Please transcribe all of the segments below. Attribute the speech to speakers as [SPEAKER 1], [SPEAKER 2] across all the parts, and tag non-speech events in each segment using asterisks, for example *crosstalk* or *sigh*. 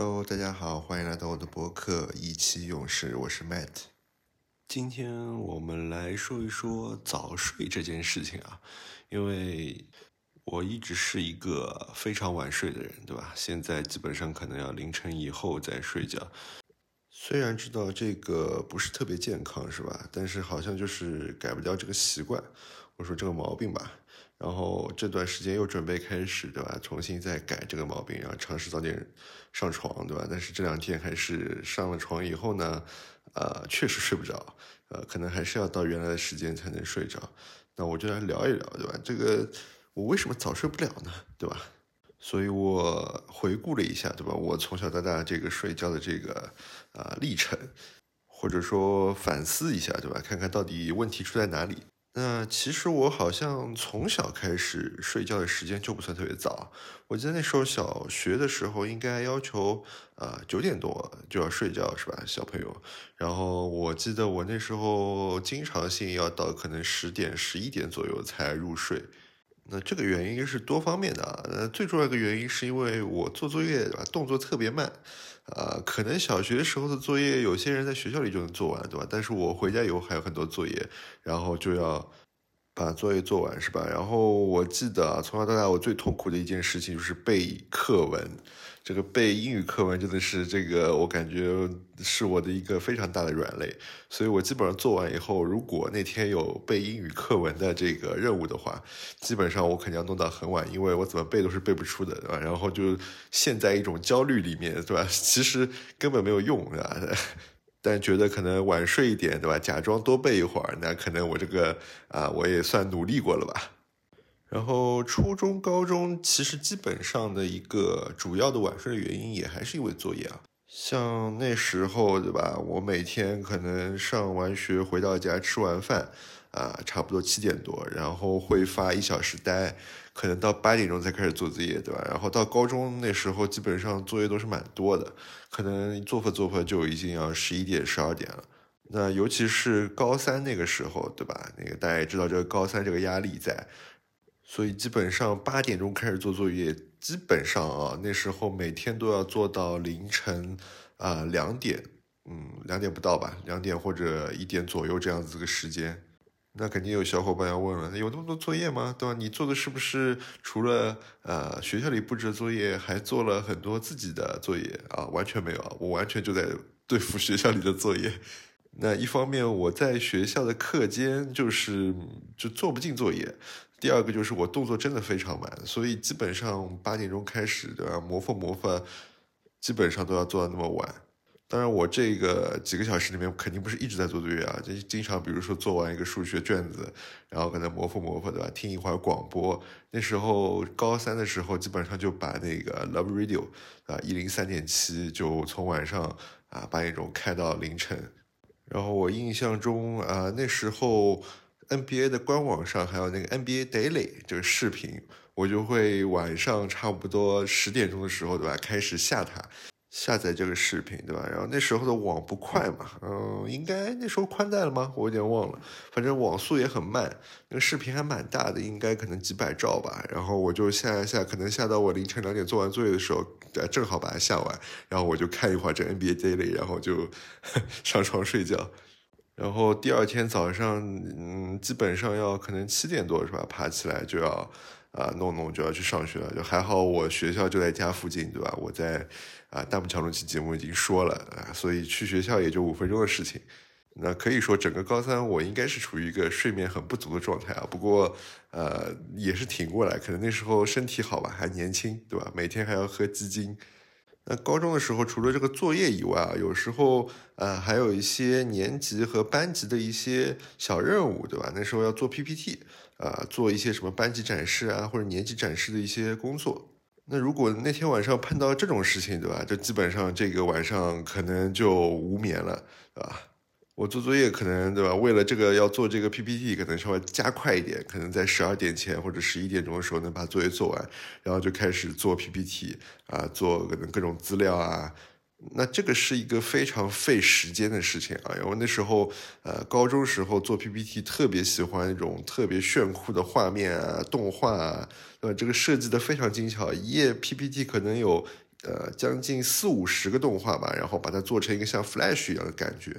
[SPEAKER 1] Hello，大家好，欢迎来到我的博客《一期用事》，我是 Matt。今天我们来说一说早睡这件事情啊，因为我一直是一个非常晚睡的人，对吧？现在基本上可能要凌晨以后再睡觉。虽然知道这个不是特别健康，是吧？但是好像就是改不掉这个习惯，我说这个毛病吧。然后这段时间又准备开始，对吧？重新再改这个毛病，然后尝试早点上床，对吧？但是这两天还是上了床以后呢，呃，确实睡不着，呃，可能还是要到原来的时间才能睡着。那我就来聊一聊，对吧？这个我为什么早睡不了呢？对吧？所以我回顾了一下，对吧？我从小到大这个睡觉的这个啊历程，或者说反思一下，对吧？看看到底问题出在哪里。那其实我好像从小开始睡觉的时间就不算特别早。我记得那时候小学的时候，应该要求啊九点多就要睡觉，是吧，小朋友？然后我记得我那时候经常性要到可能十点、十一点左右才入睡。那这个原因是多方面的啊。那最重要的原因是因为我做作业，对吧？动作特别慢。啊，可能小学时候的作业，有些人在学校里就能做完，对吧？但是我回家以后还有很多作业，然后就要把作业做完，是吧？然后我记得从小到大，我最痛苦的一件事情就是背课文。这个背英语课文真的是这个，我感觉是我的一个非常大的软肋。所以我基本上做完以后，如果那天有背英语课文的这个任务的话，基本上我肯定要弄到很晚，因为我怎么背都是背不出的，对吧？然后就陷在一种焦虑里面，对吧？其实根本没有用，对吧？但觉得可能晚睡一点，对吧？假装多背一会儿，那可能我这个啊，我也算努力过了吧。然后初中、高中其实基本上的一个主要的晚睡的原因也还是因为作业啊。像那时候对吧，我每天可能上完学回到家吃完饭，啊，差不多七点多，然后会发一小时呆，可能到八点钟才开始做作业，对吧？然后到高中那时候基本上作业都是蛮多的，可能做会做会就已经要十一点、十二点了。那尤其是高三那个时候，对吧？那个大家也知道这个高三这个压力在。所以基本上八点钟开始做作业，基本上啊那时候每天都要做到凌晨啊两点，嗯两点不到吧，两点或者一点左右这样子个时间。那肯定有小伙伴要问了，有那么多作业吗？对吧？你做的是不是除了呃学校里布置的作业，还做了很多自己的作业啊？完全没有啊，我完全就在对付学校里的作业。那一方面我在学校的课间就是就做不进作业。第二个就是我动作真的非常慢，所以基本上八点钟开始对吧？磨缝磨缝，基本上都要做到那么晚。当然，我这个几个小时里面肯定不是一直在做作业啊，就经常比如说做完一个数学卷子，然后可能磨缝磨缝对吧？听一会儿广播。那时候高三的时候，基本上就把那个 Love Radio 啊一零三点七就从晚上啊八点钟开到凌晨。然后我印象中啊那时候。NBA 的官网上还有那个 NBA Daily 这个视频，我就会晚上差不多十点钟的时候，对吧？开始下它，下载这个视频，对吧？然后那时候的网不快嘛，嗯，应该那时候宽带了吗？我有点忘了，反正网速也很慢，那个视频还蛮大的，应该可能几百兆吧。然后我就下下，可能下到我凌晨两点做完作业的时候，正好把它下完，然后我就看一会儿这 NBA Daily，然后就 *laughs* 上床睡觉。然后第二天早上，嗯，基本上要可能七点多是吧？爬起来就要啊弄弄就要去上学了。就还好我学校就在家附近，对吧？我在啊大木桥那期节目已经说了啊，所以去学校也就五分钟的事情。那可以说整个高三我应该是处于一个睡眠很不足的状态啊。不过呃也是挺过来，可能那时候身体好吧，还年轻，对吧？每天还要喝鸡精。那高中的时候，除了这个作业以外啊，有时候呃还有一些年级和班级的一些小任务，对吧？那时候要做 PPT，啊，做一些什么班级展示啊，或者年级展示的一些工作。那如果那天晚上碰到这种事情，对吧？就基本上这个晚上可能就无眠了，对吧？我做作业可能对吧？为了这个要做这个 PPT，可能稍微加快一点，可能在十二点前或者十一点钟的时候能把作业做完，然后就开始做 PPT 啊，做可能各种资料啊。那这个是一个非常费时间的事情啊，因为那时候呃高中时候做 PPT 特别喜欢那种特别炫酷的画面啊、动画啊，呃，这个设计的非常精巧，一页 PPT 可能有呃将近四五十个动画吧，然后把它做成一个像 Flash 一样的感觉。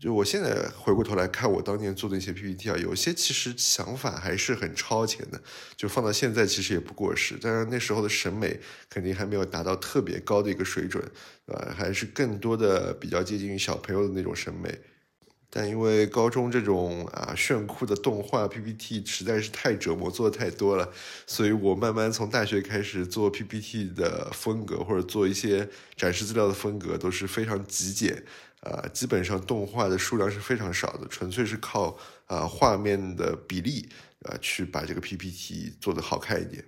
[SPEAKER 1] 就我现在回过头来看我当年做的一些 PPT 啊，有些其实想法还是很超前的，就放到现在其实也不过时。但是那时候的审美肯定还没有达到特别高的一个水准，呃，还是更多的比较接近于小朋友的那种审美。但因为高中这种啊炫酷的动画 PPT 实在是太折磨，做的太多了，所以我慢慢从大学开始做 PPT 的风格或者做一些展示资料的风格都是非常极简。啊，基本上动画的数量是非常少的，纯粹是靠啊画面的比例啊去把这个 PPT 做得好看一点。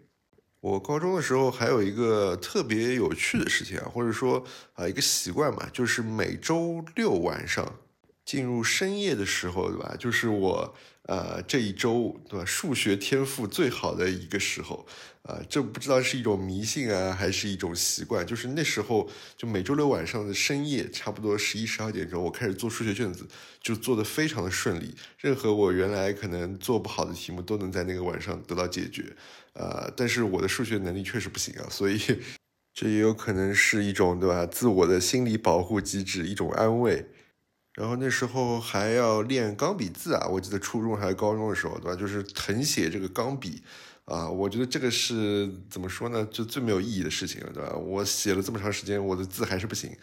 [SPEAKER 1] 我高中的时候还有一个特别有趣的事情啊，或者说啊一个习惯嘛，就是每周六晚上进入深夜的时候，对吧？就是我。呃，这一周对吧？数学天赋最好的一个时候，啊，这不知道是一种迷信啊，还是一种习惯。就是那时候，就每周六晚上的深夜，差不多十一十二点钟，我开始做数学卷子，就做的非常的顺利。任何我原来可能做不好的题目，都能在那个晚上得到解决。呃，但是我的数学能力确实不行啊，所以 *laughs* 这也有可能是一种对吧？自我的心理保护机制，一种安慰。然后那时候还要练钢笔字啊，我记得初中还是高中的时候，对吧？就是誊写这个钢笔，啊，我觉得这个是怎么说呢？就最没有意义的事情了，对吧？我写了这么长时间，我的字还是不行。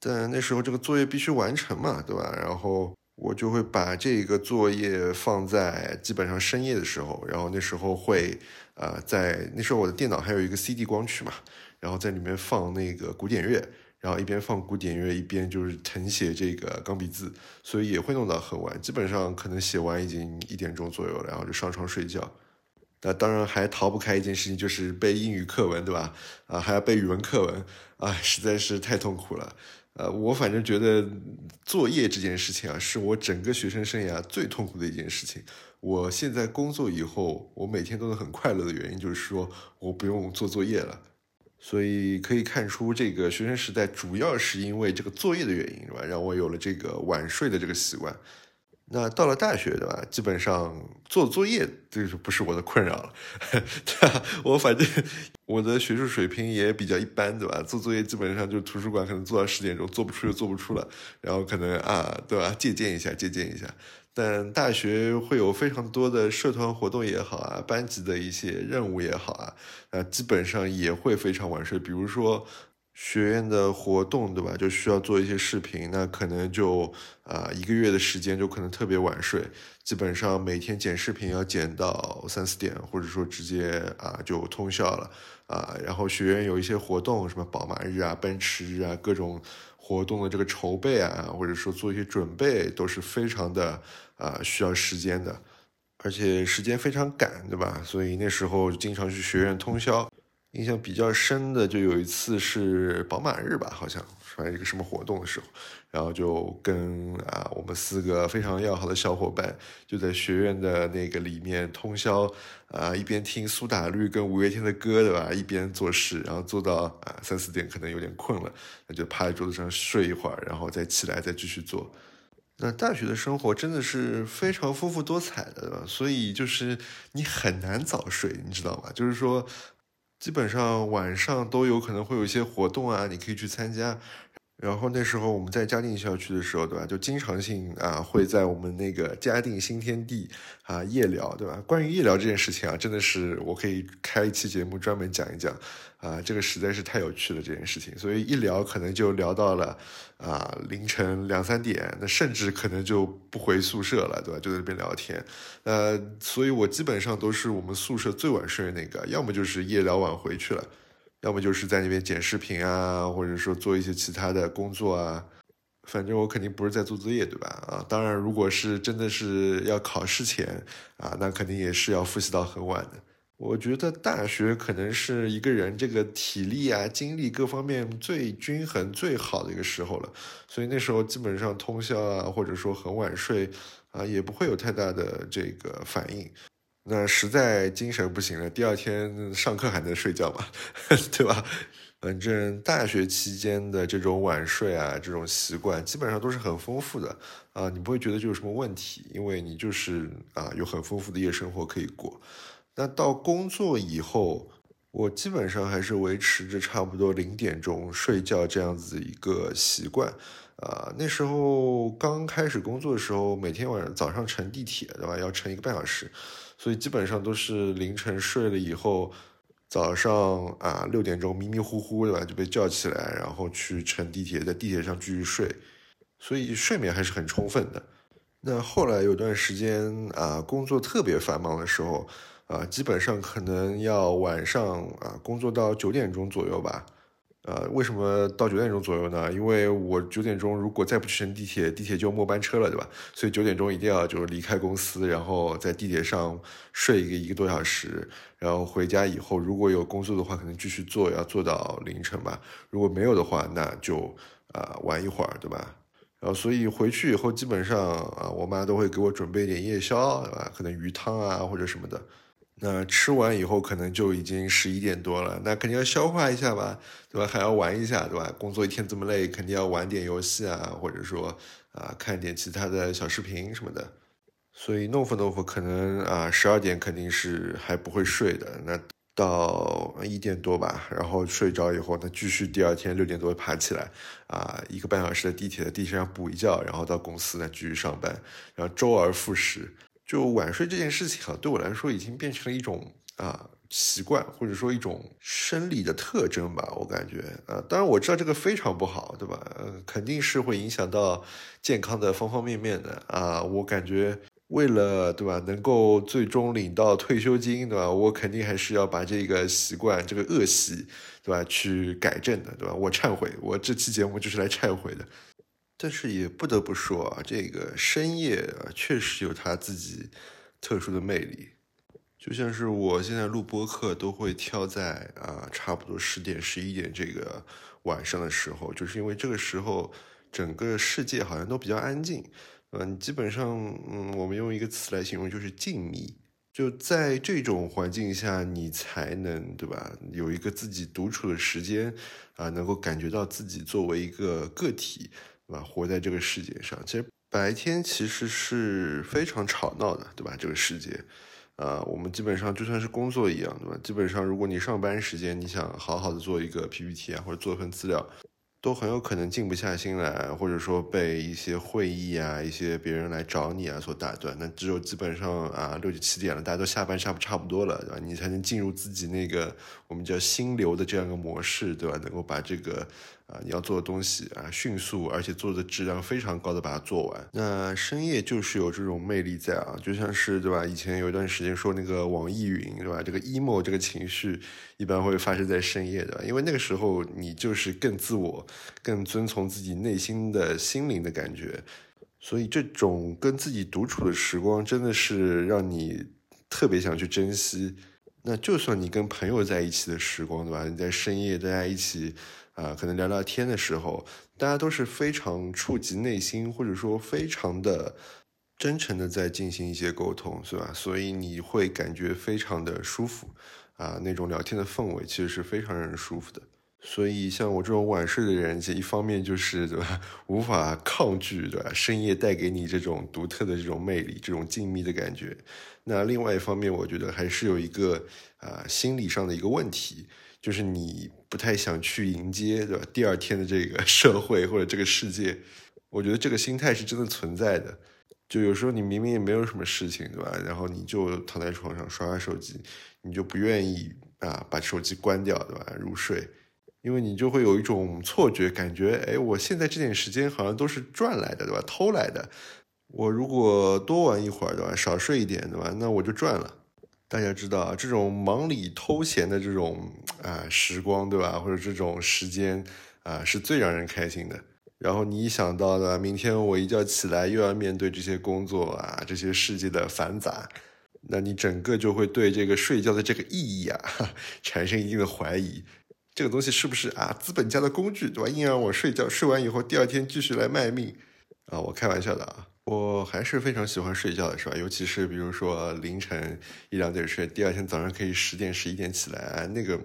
[SPEAKER 1] 但那时候这个作业必须完成嘛，对吧？然后我就会把这个作业放在基本上深夜的时候，然后那时候会，呃，在那时候我的电脑还有一个 CD 光驱嘛，然后在里面放那个古典乐。然后一边放古典乐，一边就是誊写这个钢笔字，所以也会弄到很晚，基本上可能写完已经一点钟左右了，然后就上床睡觉。那当然还逃不开一件事情，就是背英语课文，对吧？啊，还要背语文课文，啊，实在是太痛苦了。呃，我反正觉得作业这件事情啊，是我整个学生生涯最痛苦的一件事情。我现在工作以后，我每天都是很快乐的原因，就是说我不用做作业了。所以可以看出，这个学生时代主要是因为这个作业的原因，是吧？让我有了这个晚睡的这个习惯。那到了大学，对吧？基本上做作业这是不是我的困扰了，对吧？我反正我的学术水平也比较一般，对吧？做作业基本上就图书馆可能做到十点钟，做不出就做不出了，然后可能啊，对吧？借鉴一下，借鉴一下。但大学会有非常多的社团活动也好啊，班级的一些任务也好啊，呃，基本上也会非常晚睡。比如说学院的活动，对吧？就需要做一些视频，那可能就啊一个月的时间就可能特别晚睡，基本上每天剪视频要剪到三四点，或者说直接啊就通宵了啊。然后学院有一些活动，什么宝马日啊、奔驰日啊，各种。活动的这个筹备啊，或者说做一些准备，都是非常的啊需要时间的，而且时间非常赶，对吧？所以那时候经常去学院通宵。印象比较深的就有一次是宝马日吧，好像反正一个什么活动的时候，然后就跟啊我们四个非常要好的小伙伴就在学院的那个里面通宵啊，一边听苏打绿跟五月天的歌，对吧？一边做事，然后做到啊三四点可能有点困了，那就趴在桌子上睡一会儿，然后再起来再继续做。那大学的生活真的是非常丰富多彩的，所以就是你很难早睡，你知道吗？就是说。基本上晚上都有可能会有一些活动啊，你可以去参加。然后那时候我们在嘉定校区的时候，对吧？就经常性啊会在我们那个嘉定新天地啊夜聊，对吧？关于夜聊这件事情啊，真的是我可以开一期节目专门讲一讲啊，这个实在是太有趣了这件事情。所以一聊可能就聊到了啊凌晨两三点，那甚至可能就不回宿舍了，对吧？就在那边聊天。呃，所以我基本上都是我们宿舍最晚睡的那个，要么就是夜聊晚回去了。要么就是在那边剪视频啊，或者说做一些其他的工作啊，反正我肯定不是在做作业，对吧？啊，当然，如果是真的是要考试前啊，那肯定也是要复习到很晚的。我觉得大学可能是一个人这个体力啊、精力各方面最均衡、最好的一个时候了，所以那时候基本上通宵啊，或者说很晚睡啊，也不会有太大的这个反应。那实在精神不行了，第二天上课还能睡觉吗？*laughs* 对吧？反正大学期间的这种晚睡啊，这种习惯基本上都是很丰富的啊，你不会觉得就有什么问题，因为你就是啊有很丰富的夜生活可以过。那到工作以后，我基本上还是维持着差不多零点钟睡觉这样子一个习惯。啊，那时候刚开始工作的时候，每天晚上早上乘地铁，对吧？要乘一个半小时，所以基本上都是凌晨睡了以后，早上啊六点钟迷迷糊糊，对吧？就被叫起来，然后去乘地铁，在地铁上继续睡，所以睡眠还是很充分的。那后来有段时间啊，工作特别繁忙的时候，啊，基本上可能要晚上啊工作到九点钟左右吧。呃，为什么到九点钟左右呢？因为我九点钟如果再不去乘地铁，地铁就末班车了，对吧？所以九点钟一定要就是离开公司，然后在地铁上睡一个一个多小时，然后回家以后如果有工作的话，可能继续做，要做到凌晨吧。如果没有的话，那就啊玩一会儿，对吧？然后所以回去以后，基本上啊，我妈都会给我准备点夜宵，对吧？可能鱼汤啊或者什么的。那吃完以后可能就已经十一点多了，那肯定要消化一下吧，对吧？还要玩一下，对吧？工作一天这么累，肯定要玩点游戏啊，或者说啊看点其他的小视频什么的。所以弄 o 弄 e 可能啊十二点肯定是还不会睡的，那到一点多吧，然后睡着以后，那继续第二天六点多爬起来，啊一个半小时的地铁在地铁上补一觉，然后到公司呢继续上班，然后周而复始。就晚睡这件事情啊，对我来说已经变成了一种啊习惯，或者说一种生理的特征吧。我感觉啊，当然我知道这个非常不好，对吧？呃，肯定是会影响到健康的方方面面的啊。我感觉为了对吧，能够最终领到退休金，对吧？我肯定还是要把这个习惯、这个恶习，对吧，去改正的，对吧？我忏悔，我这期节目就是来忏悔的。但是也不得不说啊，这个深夜啊，确实有它自己特殊的魅力。就像是我现在录播课，都会挑在啊差不多十点、十一点这个晚上的时候，就是因为这个时候整个世界好像都比较安静。嗯，基本上，嗯，我们用一个词来形容，就是静谧。就在这种环境下，你才能对吧，有一个自己独处的时间啊，能够感觉到自己作为一个个体。对吧？活在这个世界上，其实白天其实是非常吵闹的，对吧？这个世界，啊，我们基本上就算是工作一样，对吧？基本上，如果你上班时间你想好好的做一个 PPT 啊，或者做一份资料，都很有可能静不下心来，或者说被一些会议啊、一些别人来找你啊所打断。那只有基本上啊六七点了，大家都下班差不差不多了，对吧？你才能进入自己那个我们叫心流的这样一个模式，对吧？能够把这个。啊，你要做的东西啊，迅速而且做的质量非常高的把它做完。那深夜就是有这种魅力在啊，就像是对吧？以前有一段时间说那个网易云对吧？这个 emo 这个情绪一般会发生在深夜的，因为那个时候你就是更自我、更遵从自己内心的心灵的感觉，所以这种跟自己独处的时光真的是让你特别想去珍惜。那就算你跟朋友在一起的时光对吧？你在深夜大家一起。啊，可能聊聊天的时候，大家都是非常触及内心，或者说非常的真诚的在进行一些沟通，是吧？所以你会感觉非常的舒服，啊，那种聊天的氛围其实是非常让人舒服的。所以像我这种晚睡的人，这一方面就是对吧，无法抗拒对吧？深夜带给你这种独特的这种魅力，这种静谧的感觉。那另外一方面，我觉得还是有一个啊心理上的一个问题。就是你不太想去迎接，对吧？第二天的这个 *laughs* 社会或者这个世界，我觉得这个心态是真的存在的。就有时候你明明也没有什么事情，对吧？然后你就躺在床上刷刷手机，你就不愿意啊把手机关掉，对吧？入睡，因为你就会有一种错觉，感觉哎，我现在这点时间好像都是赚来的，对吧？偷来的。我如果多玩一会儿，对吧？少睡一点，对吧？那我就赚了。大家知道啊，这种忙里偷闲的这种啊时光，对吧？或者这种时间啊，是最让人开心的。然后你一想到的，明天我一觉起来又要面对这些工作啊，这些世界的繁杂，那你整个就会对这个睡觉的这个意义啊 *laughs* 产生一定的怀疑。这个东西是不是啊资本家的工具，对吧？硬让我睡觉，睡完以后第二天继续来卖命啊？我开玩笑的啊。我还是非常喜欢睡觉的，是吧？尤其是比如说凌晨一两点睡，第二天早上可以十点十一点起来，那个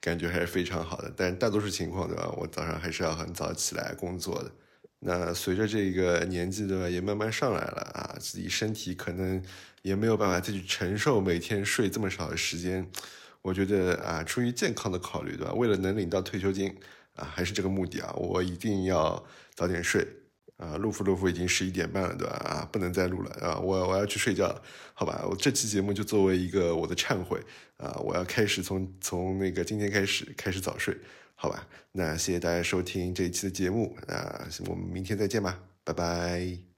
[SPEAKER 1] 感觉还是非常好的。但大多数情况，对吧？我早上还是要很早起来工作的。那随着这个年纪，对吧？也慢慢上来了啊，自己身体可能也没有办法再去承受每天睡这么少的时间。我觉得啊，出于健康的考虑，对吧？为了能领到退休金啊，还是这个目的啊，我一定要早点睡啊。录服录服已经十一点半了，对吧？啊，不能再录了啊，我我要去睡觉了，好吧？我这期节目就作为一个我的忏悔啊，我要开始从从那个今天开始开始早睡，好吧？那谢谢大家收听这一期的节目啊，我们明天再见吧，拜拜。